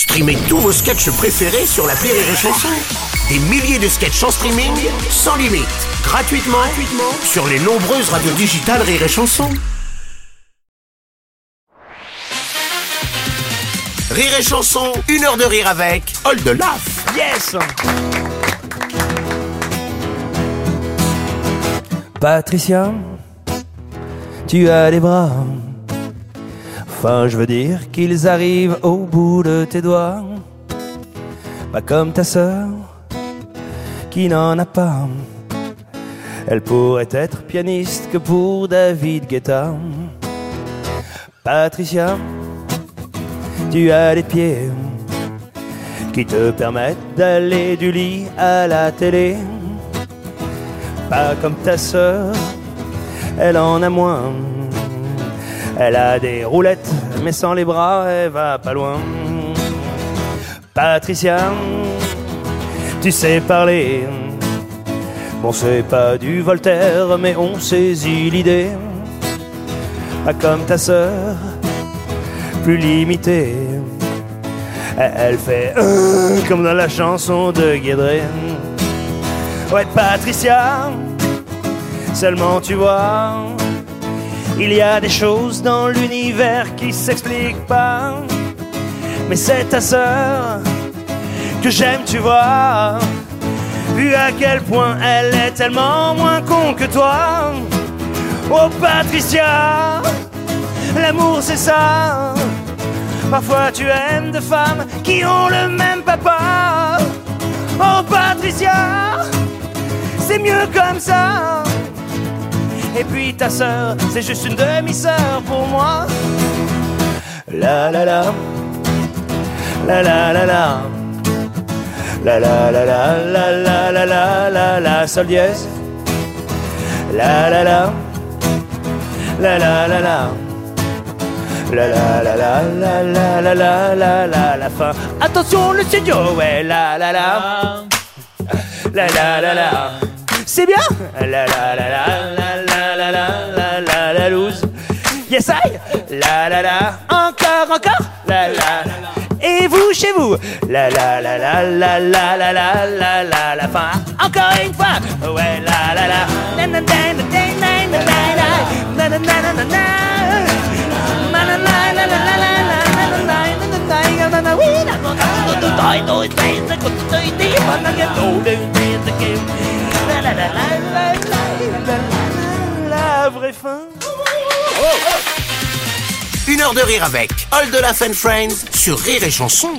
Streamez tous vos sketchs préférés sur la Rire et Chanson. Des milliers de sketchs en streaming, sans limite, gratuitement, gratuitement sur les nombreuses radios digitales Rire et Chanson. Rire et Chanson, une heure de rire avec Hold the Laugh. Yes Patricia, tu as des bras. Enfin, je veux dire qu'ils arrivent au bout de tes doigts. Pas comme ta sœur, qui n'en a pas. Elle pourrait être pianiste que pour David Guetta. Patricia, tu as des pieds qui te permettent d'aller du lit à la télé. Pas comme ta sœur, elle en a moins. Elle a des roulettes, mais sans les bras, elle va pas loin. Patricia, tu sais parler. Bon, c'est pas du Voltaire, mais on saisit l'idée. Pas comme ta sœur, plus limitée. Elle fait euh, comme dans la chanson de Guédré. Ouais, Patricia, seulement tu vois, il y a des choses dans l'univers qui s'expliquent pas. Mais c'est ta sœur que j'aime, tu vois. Vu à quel point elle est tellement moins con que toi. Oh Patricia, l'amour c'est ça. Parfois tu aimes deux femmes qui ont le même papa. Oh Patricia, c'est mieux comme ça. Et puis ta sœur, c'est juste une demi-sœur pour moi. La la la, la la la la, la la la la la la la la la la sol dièse. La la la, la la la la. La la la la la la la la la la la fin. Attention le studio, ouais la la la. La la la la. C'est bien La la la la la la la la la la loose. Yes I La la la. Encore, encore La la Et vous chez vous La la la la la la la la la la la fin. Encore une fois Ouais la la la. Na na na fin. Une heure de rire avec All the Laugh and Friends sur Rire et Chanson.